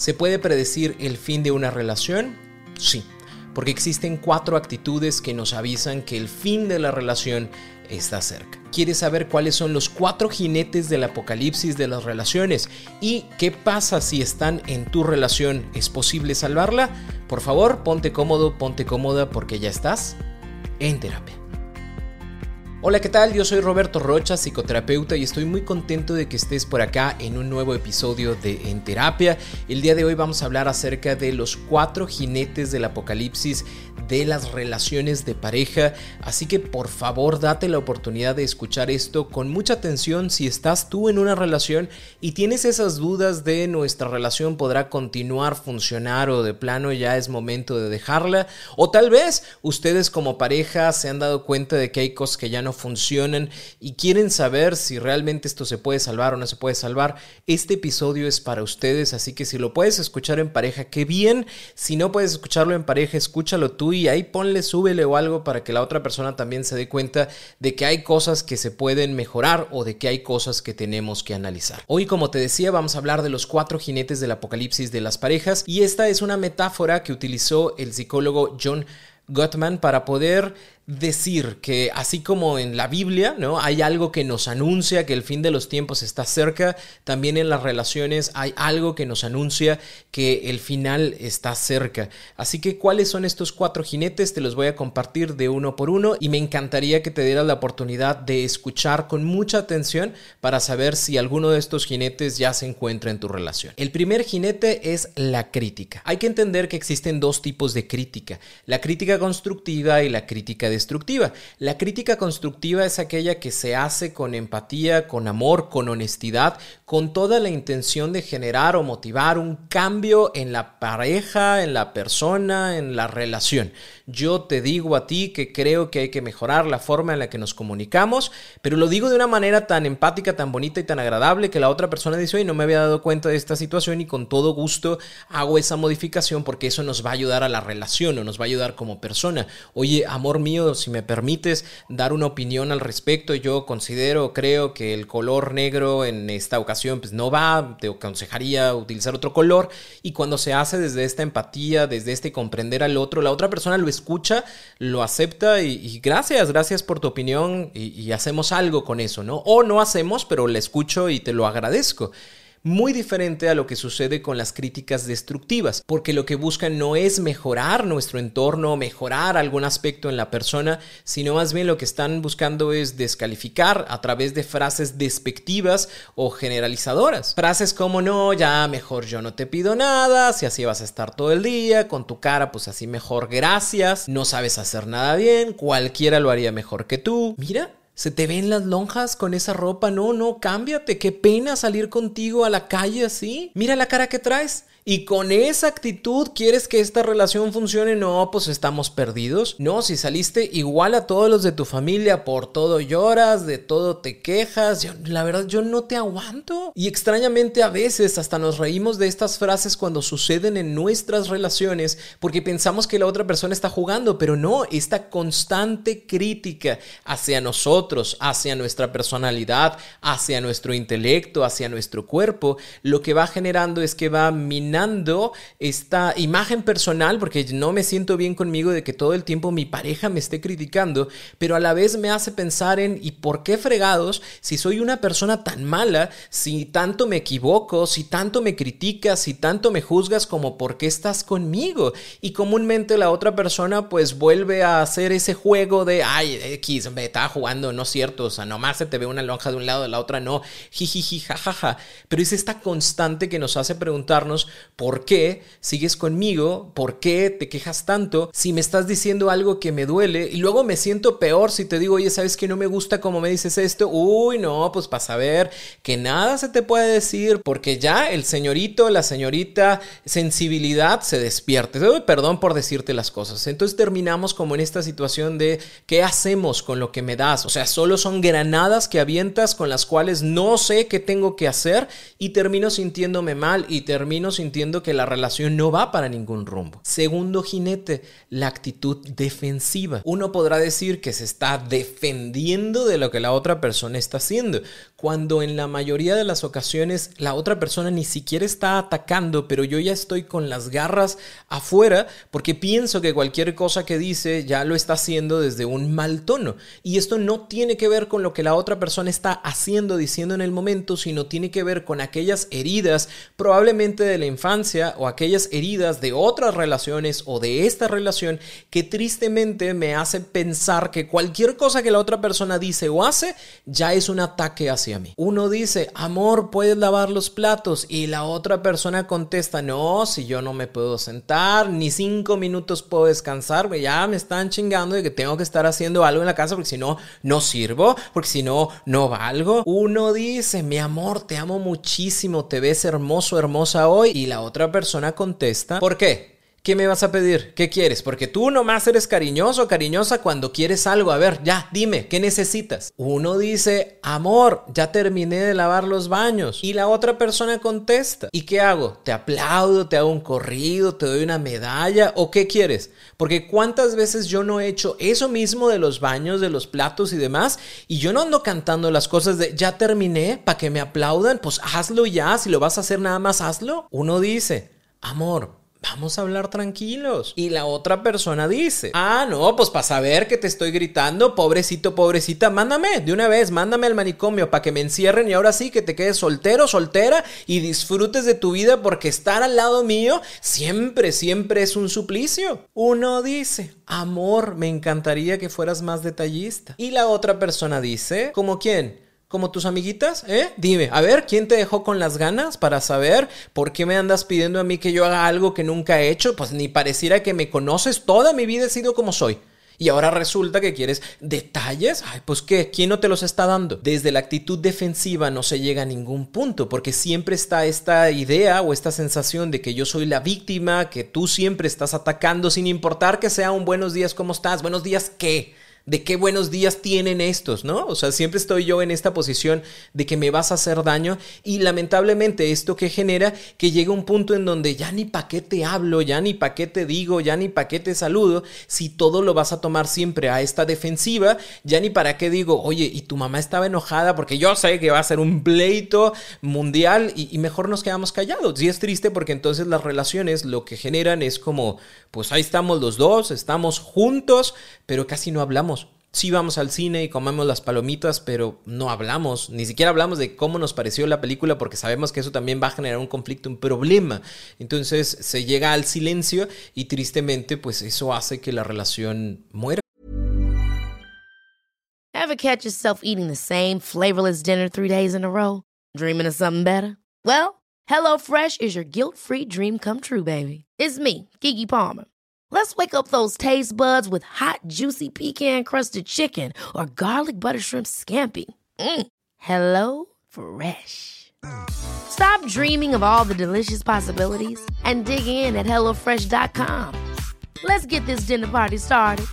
¿Se puede predecir el fin de una relación? Sí, porque existen cuatro actitudes que nos avisan que el fin de la relación está cerca. ¿Quieres saber cuáles son los cuatro jinetes del apocalipsis de las relaciones y qué pasa si están en tu relación? ¿Es posible salvarla? Por favor, ponte cómodo, ponte cómoda porque ya estás en terapia. Hola, ¿qué tal? Yo soy Roberto Rocha, psicoterapeuta, y estoy muy contento de que estés por acá en un nuevo episodio de En Terapia. El día de hoy vamos a hablar acerca de los cuatro jinetes del apocalipsis de las relaciones de pareja, así que por favor date la oportunidad de escuchar esto con mucha atención si estás tú en una relación y tienes esas dudas de nuestra relación podrá continuar, funcionar o de plano ya es momento de dejarla, o tal vez ustedes como pareja se han dado cuenta de que hay cosas que ya no funcionan y quieren saber si realmente esto se puede salvar o no se puede salvar, este episodio es para ustedes, así que si lo puedes escuchar en pareja, qué bien, si no puedes escucharlo en pareja, escúchalo tú y y ahí ponle, súbele o algo para que la otra persona también se dé cuenta de que hay cosas que se pueden mejorar o de que hay cosas que tenemos que analizar. Hoy, como te decía, vamos a hablar de los cuatro jinetes del apocalipsis de las parejas y esta es una metáfora que utilizó el psicólogo John Gottman para poder decir que así como en la Biblia, ¿no? Hay algo que nos anuncia que el fin de los tiempos está cerca, también en las relaciones hay algo que nos anuncia que el final está cerca. Así que cuáles son estos cuatro jinetes te los voy a compartir de uno por uno y me encantaría que te dieras la oportunidad de escuchar con mucha atención para saber si alguno de estos jinetes ya se encuentra en tu relación. El primer jinete es la crítica. Hay que entender que existen dos tipos de crítica, la crítica constructiva y la crítica destructiva. La crítica constructiva es aquella que se hace con empatía, con amor, con honestidad, con toda la intención de generar o motivar un cambio en la pareja, en la persona, en la relación. Yo te digo a ti que creo que hay que mejorar la forma en la que nos comunicamos, pero lo digo de una manera tan empática, tan bonita y tan agradable que la otra persona dice, oye, no me había dado cuenta de esta situación y con todo gusto hago esa modificación porque eso nos va a ayudar a la relación o nos va a ayudar como persona. Oye, amor mío, si me permites dar una opinión al respecto, yo considero, creo que el color negro en esta ocasión pues no va, te aconsejaría utilizar otro color y cuando se hace desde esta empatía, desde este comprender al otro, la otra persona lo escucha, lo acepta y, gracias, gracias por tu opinión y, hacemos algo con eso, ¿no? O no hacemos, pero le escucho y te lo agradezco muy diferente a lo que sucede con las críticas destructivas, porque lo que buscan no es mejorar nuestro entorno, mejorar algún aspecto en la persona, sino más bien lo que están buscando es descalificar a través de frases despectivas o generalizadoras. Frases como no, ya mejor yo no te pido nada, si así vas a estar todo el día, con tu cara pues así mejor gracias, no sabes hacer nada bien, cualquiera lo haría mejor que tú. Mira, se te ven las lonjas con esa ropa. No, no, cámbiate. Qué pena salir contigo a la calle así. Mira la cara que traes y con esa actitud quieres que esta relación funcione, no, pues estamos perdidos. No, si saliste igual a todos los de tu familia, por todo lloras, de todo te quejas, la verdad yo no te aguanto. Y extrañamente a veces hasta nos reímos de estas frases cuando suceden en nuestras relaciones porque pensamos que la otra persona está jugando, pero no, esta constante crítica hacia nosotros, hacia nuestra personalidad, hacia nuestro intelecto, hacia nuestro cuerpo, lo que va generando es que va minando esta imagen personal, porque no me siento bien conmigo de que todo el tiempo mi pareja me esté criticando, pero a la vez me hace pensar en, ¿y por qué fregados? Si soy una persona tan mala, si tanto me equivoco, si tanto me criticas, si tanto me juzgas, como por qué estás conmigo. Y comúnmente la otra persona pues vuelve a hacer ese juego de, ay, X, me estaba jugando, no es cierto, o sea, nomás se te ve una lonja de un lado, de la otra no, jijiji, jajaja. Pero es esta constante que nos hace preguntarnos, ¿por qué sigues conmigo? ¿Por qué te quejas tanto? Si me estás diciendo algo que me duele y luego me siento peor si te digo, oye, ¿sabes que no me gusta cómo me dices esto? Uy, no, pues para saber que nada se te puede decir porque ya el señorito, la señorita, sensibilidad se despierta. Te doy perdón por decirte las cosas. Entonces terminamos como en esta situación de ¿qué hacemos con lo que me das? O sea, solo son granadas que avientas con las cuales no sé qué tengo que hacer y termino sintiéndome mal y termino sintiendo que la relación no va para ningún rumbo. Segundo jinete, la actitud defensiva. Uno podrá decir que se está defendiendo de lo que la otra persona está haciendo, cuando en la mayoría de las ocasiones la otra persona ni siquiera está atacando, pero yo ya estoy con las garras afuera porque pienso que cualquier cosa que dice ya lo está haciendo desde un mal tono. Y esto no tiene que ver con lo que la otra persona está haciendo, diciendo en el momento, sino tiene que ver con aquellas heridas probablemente de la infancia o aquellas heridas de otras relaciones o de esta relación que tristemente me hace pensar que cualquier cosa que la otra persona dice o hace ya es un ataque hacia mí. Uno dice, amor, puedes lavar los platos y la otra persona contesta, no, si yo no me puedo sentar, ni cinco minutos puedo descansar, ya me están chingando de que tengo que estar haciendo algo en la casa porque si no, no sirvo, porque si no, no valgo. Uno dice, mi amor, te amo muchísimo, te ves hermoso, hermosa hoy y la otra persona contesta, ¿por qué? ¿Qué me vas a pedir? ¿Qué quieres? Porque tú nomás eres cariñoso, cariñosa cuando quieres algo. A ver, ya, dime, ¿qué necesitas? Uno dice, amor, ya terminé de lavar los baños. Y la otra persona contesta, ¿y qué hago? ¿Te aplaudo? ¿Te hago un corrido? ¿Te doy una medalla? ¿O qué quieres? Porque cuántas veces yo no he hecho eso mismo de los baños, de los platos y demás, y yo no ando cantando las cosas de, ya terminé, para que me aplaudan, pues hazlo ya, si lo vas a hacer nada más, hazlo. Uno dice, amor, Vamos a hablar tranquilos. Y la otra persona dice, ah, no, pues para saber que te estoy gritando, pobrecito, pobrecita, mándame de una vez, mándame al manicomio para que me encierren y ahora sí que te quedes soltero, soltera y disfrutes de tu vida porque estar al lado mío siempre, siempre es un suplicio. Uno dice, amor, me encantaría que fueras más detallista. Y la otra persona dice, ¿como quién? Como tus amiguitas, ¿eh? Dime, a ver, ¿quién te dejó con las ganas para saber por qué me andas pidiendo a mí que yo haga algo que nunca he hecho? Pues ni pareciera que me conoces, toda mi vida he sido como soy. Y ahora resulta que quieres detalles. Ay, pues qué, ¿quién no te los está dando? Desde la actitud defensiva no se llega a ningún punto, porque siempre está esta idea o esta sensación de que yo soy la víctima, que tú siempre estás atacando sin importar que sea un buenos días, ¿cómo estás? Buenos días, ¿qué? De qué buenos días tienen estos, ¿no? O sea, siempre estoy yo en esta posición de que me vas a hacer daño y lamentablemente esto que genera que llega un punto en donde ya ni pa' qué te hablo, ya ni pa' qué te digo, ya ni pa' qué te saludo, si todo lo vas a tomar siempre a esta defensiva, ya ni para qué digo, oye, y tu mamá estaba enojada porque yo sé que va a ser un pleito mundial y, y mejor nos quedamos callados. Y es triste porque entonces las relaciones lo que generan es como, pues ahí estamos los dos, estamos juntos, pero casi no hablamos sí vamos al cine y comemos las palomitas, pero no hablamos, ni siquiera hablamos de cómo nos pareció la película porque sabemos que eso también va a generar un conflicto, un problema. Entonces se llega al silencio y tristemente pues eso hace que la relación muera. Ever catch yourself eating the same flavorless dinner three days in a row? Dreaming of something better? Well, HelloFresh is your guilt-free dream come true, baby. It's me, Kiki Palmer. Let's wake up those taste buds with hot, juicy pecan crusted chicken or garlic butter shrimp scampi. Mm. Hello Fresh. Stop dreaming of all the delicious possibilities and dig in at HelloFresh.com. Let's get this dinner party started.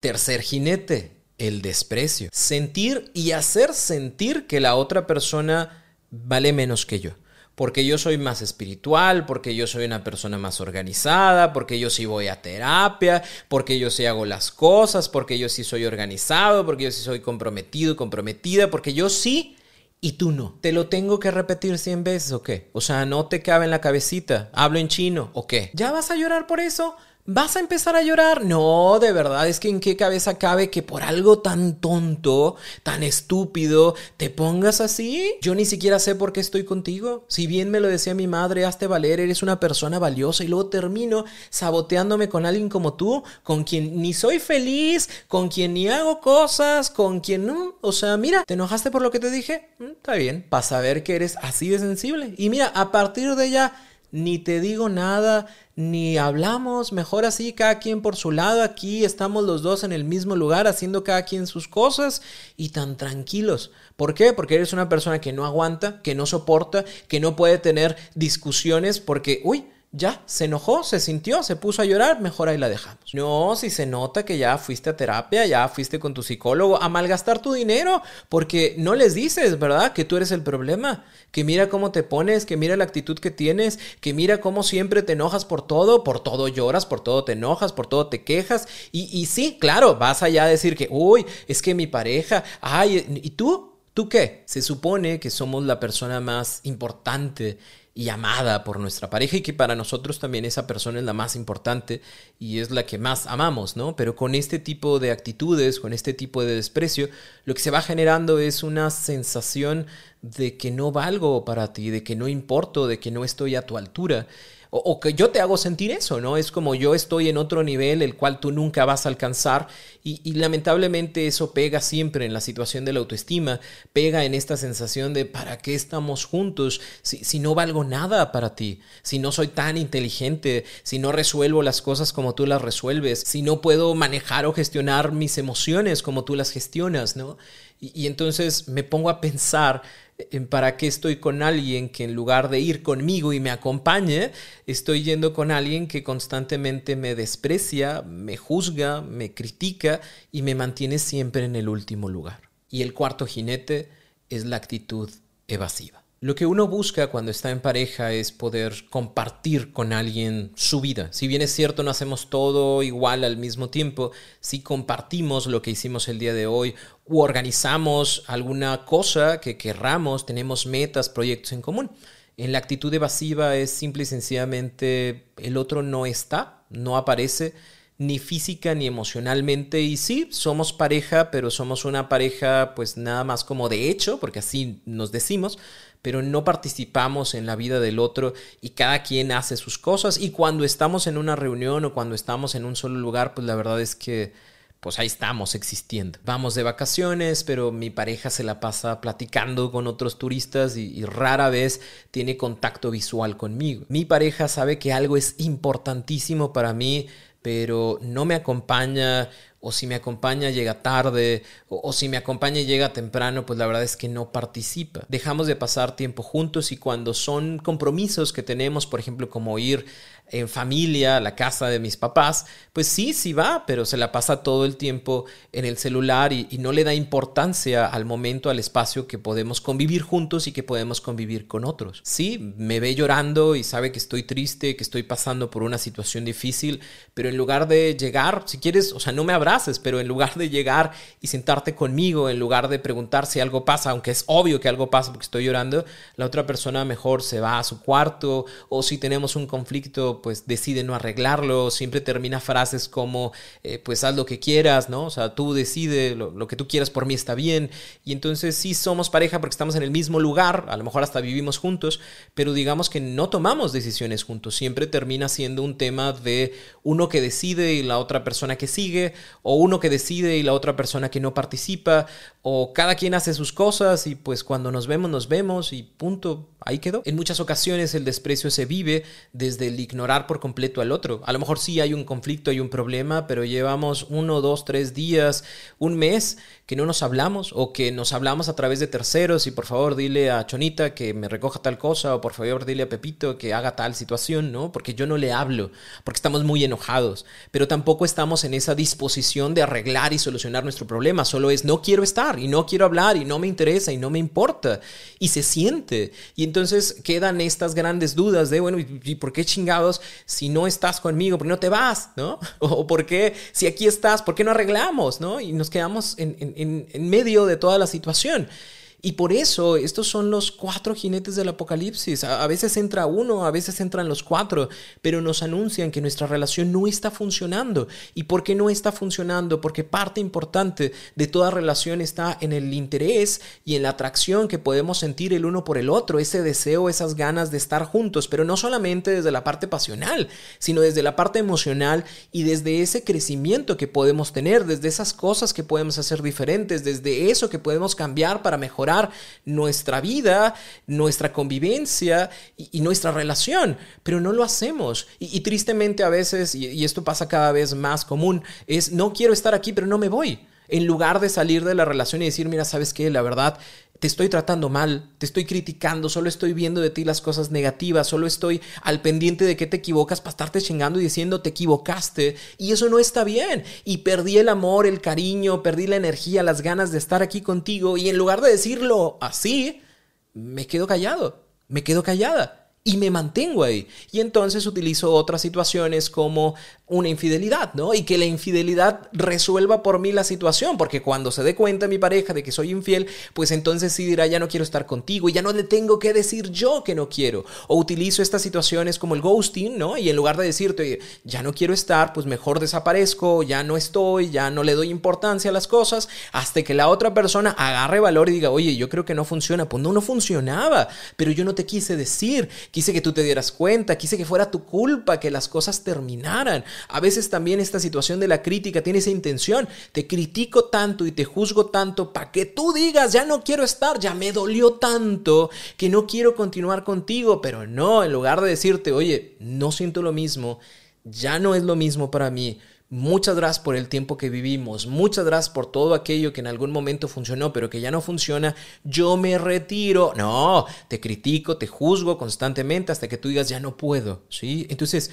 Tercer jinete, el desprecio. Sentir y hacer sentir que la otra persona vale menos que yo. Porque yo soy más espiritual, porque yo soy una persona más organizada, porque yo sí voy a terapia, porque yo sí hago las cosas, porque yo sí soy organizado, porque yo sí soy comprometido, comprometida, porque yo sí y tú no. ¿Te lo tengo que repetir 100 veces o qué? O sea, no te cabe en la cabecita. ¿Hablo en chino o qué? ¿Ya vas a llorar por eso? ¿Vas a empezar a llorar? No, de verdad, es que en qué cabeza cabe que por algo tan tonto, tan estúpido, te pongas así. Yo ni siquiera sé por qué estoy contigo. Si bien me lo decía mi madre, hazte valer, eres una persona valiosa y luego termino saboteándome con alguien como tú, con quien ni soy feliz, con quien ni hago cosas, con quien no. O sea, mira, ¿te enojaste por lo que te dije? Mm, está bien, para saber que eres así de sensible. Y mira, a partir de ya ni te digo nada, ni hablamos, mejor así, cada quien por su lado, aquí estamos los dos en el mismo lugar haciendo cada quien sus cosas y tan tranquilos. ¿Por qué? Porque eres una persona que no aguanta, que no soporta, que no puede tener discusiones porque, uy, ya, se enojó, se sintió, se puso a llorar, mejor ahí la dejamos. No, si se nota que ya fuiste a terapia, ya fuiste con tu psicólogo a malgastar tu dinero, porque no les dices, ¿verdad? Que tú eres el problema, que mira cómo te pones, que mira la actitud que tienes, que mira cómo siempre te enojas por todo, por todo lloras, por todo te enojas, por todo te quejas. Y, y sí, claro, vas allá a decir que, uy, es que mi pareja, ay, ¿y tú? ¿Tú qué? Se supone que somos la persona más importante y amada por nuestra pareja y que para nosotros también esa persona es la más importante y es la que más amamos, ¿no? Pero con este tipo de actitudes, con este tipo de desprecio, lo que se va generando es una sensación de que no valgo para ti, de que no importo, de que no estoy a tu altura. O, que yo te hago sentir eso, ¿no? Es como yo estoy en otro nivel el cual tú nunca vas a alcanzar y, lamentablemente eso pega siempre en la situación de la autoestima, pega en esta sensación de ¿para qué estamos juntos si, si no valgo nada para ti? Si no soy tan inteligente, si no resuelvo las cosas como tú las resuelves, si no puedo manejar o gestionar mis emociones como tú las gestionas, ¿no? Y entonces me pongo a pensar para qué estoy con alguien que en lugar de ir conmigo y me acompañe, estoy yendo con alguien que constantemente me desprecia, me juzga, me critica y me mantiene siempre en el último lugar. Y el cuarto jinete es la actitud evasiva. Lo que uno busca cuando está en pareja es poder compartir con alguien su vida. Si bien es cierto, no hacemos todo igual al mismo tiempo, si compartimos lo que hicimos el día de hoy u organizamos alguna cosa que querramos, tenemos metas, proyectos en común. En la actitud evasiva es simple y sencillamente el otro no está, no aparece ni física ni emocionalmente y sí, somos pareja, pero somos una pareja pues nada más como de hecho, porque así nos decimos, pero no participamos en la vida del otro y cada quien hace sus cosas y cuando estamos en una reunión o cuando estamos en un solo lugar, pues la verdad es que pues ahí estamos existiendo. Vamos de vacaciones, pero mi pareja se la pasa platicando con otros turistas y, y, rara vez tiene contacto visual conmigo. Mi pareja sabe que algo es importantísimo para mí, pero no me acompaña o si me acompaña llega tarde, o, si me acompaña llega temprano, pues la verdad es que no participa. Dejamos de pasar tiempo juntos y cuando son compromisos que tenemos, por ejemplo, como ir en familia, la casa de mis papás, pues sí, sí va, pero se la pasa todo el tiempo en el celular y, no le da importancia al momento, al espacio que podemos convivir juntos y que podemos convivir con otros. Sí, me ve llorando y sabe que estoy triste, que estoy pasando por una situación difícil, pero en lugar de llegar, si quieres, o sea, no me abraces, pero en lugar de llegar y sentarte conmigo, en lugar de preguntar si algo pasa, aunque es obvio que algo pasa porque estoy llorando, la otra persona mejor se va a su cuarto o si tenemos un conflicto pues decide no arreglarlo, siempre termina frases como, eh, pues haz lo que quieras, ¿no? O sea, tú decide, lo, que tú quieras por mí está bien. Y entonces sí somos pareja porque estamos en el mismo lugar, a lo mejor hasta vivimos juntos, pero digamos que no tomamos decisiones juntos, siempre termina siendo un tema de uno que decide y la otra persona que sigue, o uno que decide y la otra persona que no participa, o cada quien hace sus cosas y pues cuando nos vemos nos vemos y punto, ahí quedó. En muchas ocasiones el desprecio se vive desde el ignorar por completo al otro. A lo mejor sí hay un conflicto, hay un problema, pero llevamos uno, dos, tres días, un mes que no nos hablamos o que nos hablamos a través de terceros y por favor dile a Chonita que me recoja tal cosa o por favor dile a Pepito que haga tal situación, ¿no? Porque yo no le hablo, porque estamos muy enojados, pero tampoco estamos en esa disposición de arreglar y solucionar nuestro problema, solo es no quiero estar y no quiero hablar y no me interesa y no me importa y se siente y entonces quedan estas grandes dudas de, bueno, ¿y por qué chingados si no estás conmigo, por qué no te vas, ¿no? O por qué si aquí estás, por qué no arreglamos, ¿no? Y nos quedamos en en, medio de toda la situación. Y por eso estos son los cuatro jinetes del apocalipsis. A, veces entra uno, a veces entran los cuatro, pero nos anuncian que nuestra relación no está funcionando. ¿Y por qué no está funcionando? Porque parte importante de toda relación está en el interés y en la atracción que podemos sentir el uno por el otro, ese deseo, esas ganas de estar juntos, pero no solamente desde la parte pasional, sino desde la parte emocional y desde ese crecimiento que podemos tener, desde esas cosas que podemos hacer diferentes, desde eso que podemos cambiar para mejorar nuestra vida, nuestra convivencia y, nuestra relación, pero no lo hacemos. Y, tristemente a veces, y esto pasa cada vez más común, es no quiero estar aquí, pero no me voy. En lugar de salir de la relación y decir, mira, ¿sabes qué? La verdad, te estoy tratando mal, te estoy criticando, solo estoy viendo de ti las cosas negativas, solo estoy al pendiente de que te equivocas para estarte chingando y diciendo te equivocaste. Y eso no está bien. Y perdí el amor, el cariño, perdí la energía, las ganas de estar aquí contigo. Y en lugar de decirlo así, me quedo callado, me quedo callada y me mantengo ahí. Y entonces utilizo otras situaciones como una infidelidad, ¿no? Y que la infidelidad resuelva por mí la situación, porque cuando se dé cuenta mi pareja de que soy infiel, pues entonces sí dirá, ya no quiero estar contigo y ya no le tengo que decir yo que no quiero. O utilizo estas situaciones como el ghosting, ¿no? Y en lugar de decirte, ya no quiero estar, pues mejor desaparezco, ya no estoy, ya no le doy importancia a las cosas, hasta que la otra persona agarre valor y diga, oye, yo creo que no funciona. Pues no, no funcionaba, pero yo no te quise decir quise que tú te dieras cuenta, quise que fuera tu culpa, que las cosas terminaran. A veces también esta situación de la crítica tiene esa intención. Te critico tanto y te juzgo tanto para que tú digas, ya no quiero estar, ya me dolió tanto que no quiero continuar contigo, pero no, en lugar de decirte, oye, no siento lo mismo, ya no es lo mismo para mí Muchas gracias por el tiempo que vivimos, muchas gracias por todo aquello que en algún momento funcionó, pero que ya no funciona. Yo me retiro. No, te critico, te juzgo constantemente hasta que tú digas ya no puedo, ¿sí? Entonces,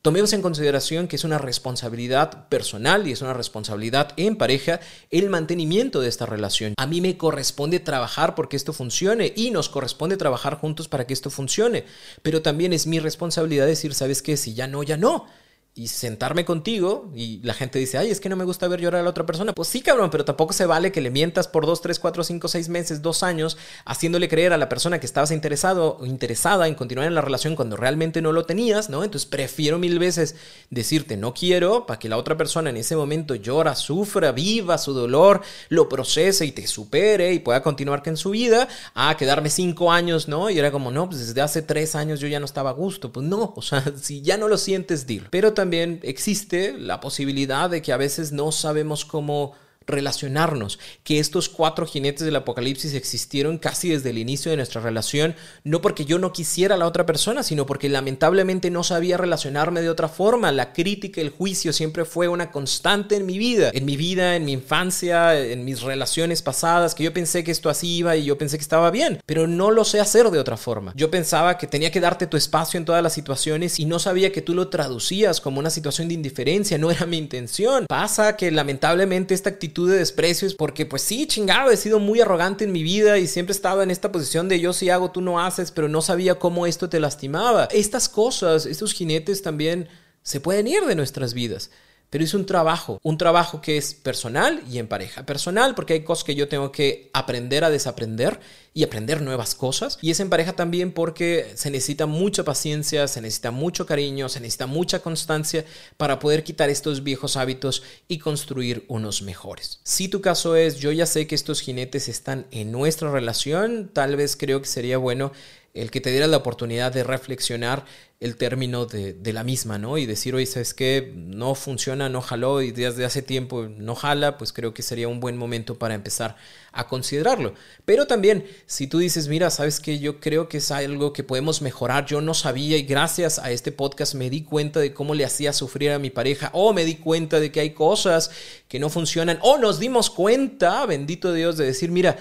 tomemos en consideración que es una responsabilidad personal y es una responsabilidad en pareja el mantenimiento de esta relación. A mí me corresponde trabajar porque esto funcione y nos corresponde trabajar juntos para que esto funcione, pero también es mi responsabilidad decir, ¿sabes qué? Si ya no, ya no y sentarme contigo y la gente dice, ay, es que no me gusta ver llorar a la otra persona. Pues sí, cabrón, pero tampoco se vale que le mientas por dos, tres, cuatro, cinco, seis meses, dos años, haciéndole creer a la persona que estabas interesado o interesada en continuar en la relación cuando realmente no lo tenías, ¿no? Entonces prefiero mil veces decirte no quiero para que la otra persona en ese momento llora, sufra, viva su dolor, lo procese y te supere y pueda continuar con su vida, a quedarme cinco años, ¿no? Y era como, no, pues desde hace tres años yo ya no estaba a gusto. Pues no, o sea, si ya no lo sientes, dilo. Pero también existe la posibilidad de que a veces no sabemos cómo relacionarnos, que estos cuatro jinetes del apocalipsis existieron casi desde el inicio de nuestra relación, no porque yo no quisiera a la otra persona, sino porque lamentablemente no sabía relacionarme de otra forma. La crítica, el juicio siempre fue una constante en mi vida, en mi vida, en mi infancia, en mis relaciones pasadas, que yo pensé que esto así iba y yo pensé que estaba bien, pero no lo sé hacer de otra forma. Yo pensaba que tenía que darte tu espacio en todas las situaciones y no sabía que tú lo traducías como una situación de indiferencia, no era mi intención. Pasa que lamentablemente esta actitud de desprecio es porque pues sí, chingado, he sido muy arrogante en mi vida y siempre estaba en esta posición de yo sí hago, tú no haces, pero no sabía cómo esto te lastimaba. Estas cosas, estos jinetes también se pueden ir de nuestras vidas. Pero es un trabajo, un trabajo que es personal y en pareja. Personal porque hay cosas que yo tengo que aprender a desaprender y aprender nuevas cosas. Y es en pareja también porque se necesita mucha paciencia, se necesita mucho cariño, se necesita mucha constancia para poder quitar estos viejos hábitos y construir unos mejores. Si tu caso es, yo ya sé que estos jinetes están en nuestra relación, tal vez creo que sería bueno el que te diera la oportunidad de reflexionar el término de, la misma, ¿no? Y decir, oye, ¿sabes qué? No funciona, no jaló y desde hace tiempo no jala, pues creo que sería un buen momento para empezar a considerarlo. Pero también, si tú dices, mira, ¿sabes qué? Yo creo que es algo que podemos mejorar, yo no sabía y gracias a este podcast me di cuenta de cómo le hacía sufrir a mi pareja o me di cuenta de que hay cosas que no funcionan o nos dimos cuenta, bendito Dios, de decir, mira,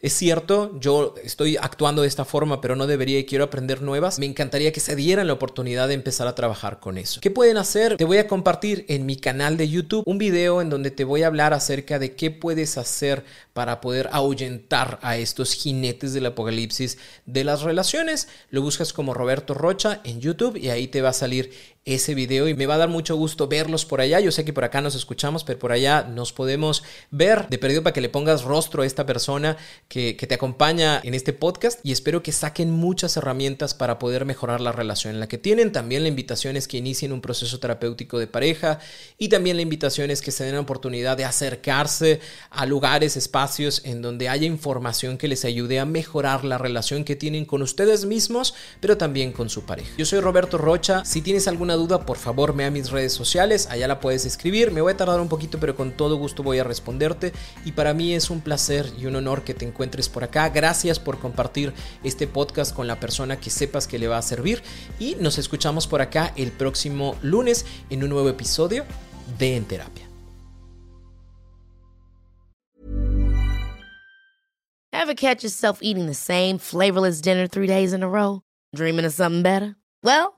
es cierto, yo estoy actuando de esta forma, pero no debería y quiero aprender nuevas. Me encantaría que se dieran la oportunidad de empezar a trabajar con eso. ¿Qué pueden hacer? Te voy a compartir en mi canal de YouTube un video en donde te voy a hablar acerca de qué puedes hacer para poder ahuyentar a estos jinetes del apocalipsis de las relaciones. Lo buscas como Roberto Rocha en YouTube y ahí te va a salir ese video y me va a dar mucho gusto verlos por allá. Yo sé que por acá nos escuchamos, pero por allá nos podemos ver. De perdido para que le pongas rostro a esta persona que, te acompaña en este podcast y espero que saquen muchas herramientas para poder mejorar la relación en la que tienen. También la invitación es que inicien un proceso terapéutico de pareja y también la invitación es que se den la oportunidad de acercarse a lugares, espacios en donde haya información que les ayude a mejorar la relación que tienen con ustedes mismos, pero también con su pareja. Yo soy Roberto Rocha. Si tienes alguna duda, por favor, me a mis redes sociales. Allá la puedes escribir. Me voy a tardar un poquito, pero con todo gusto voy a responderte. Y para mí es un placer y un honor que te encuentres por acá. Gracias por compartir este podcast con la persona que sepas que le va a servir. Y nos escuchamos por acá el próximo lunes en un nuevo episodio de En Terapia. Eating the same flavorless dinner three days a row? Dreaming of something better? Well,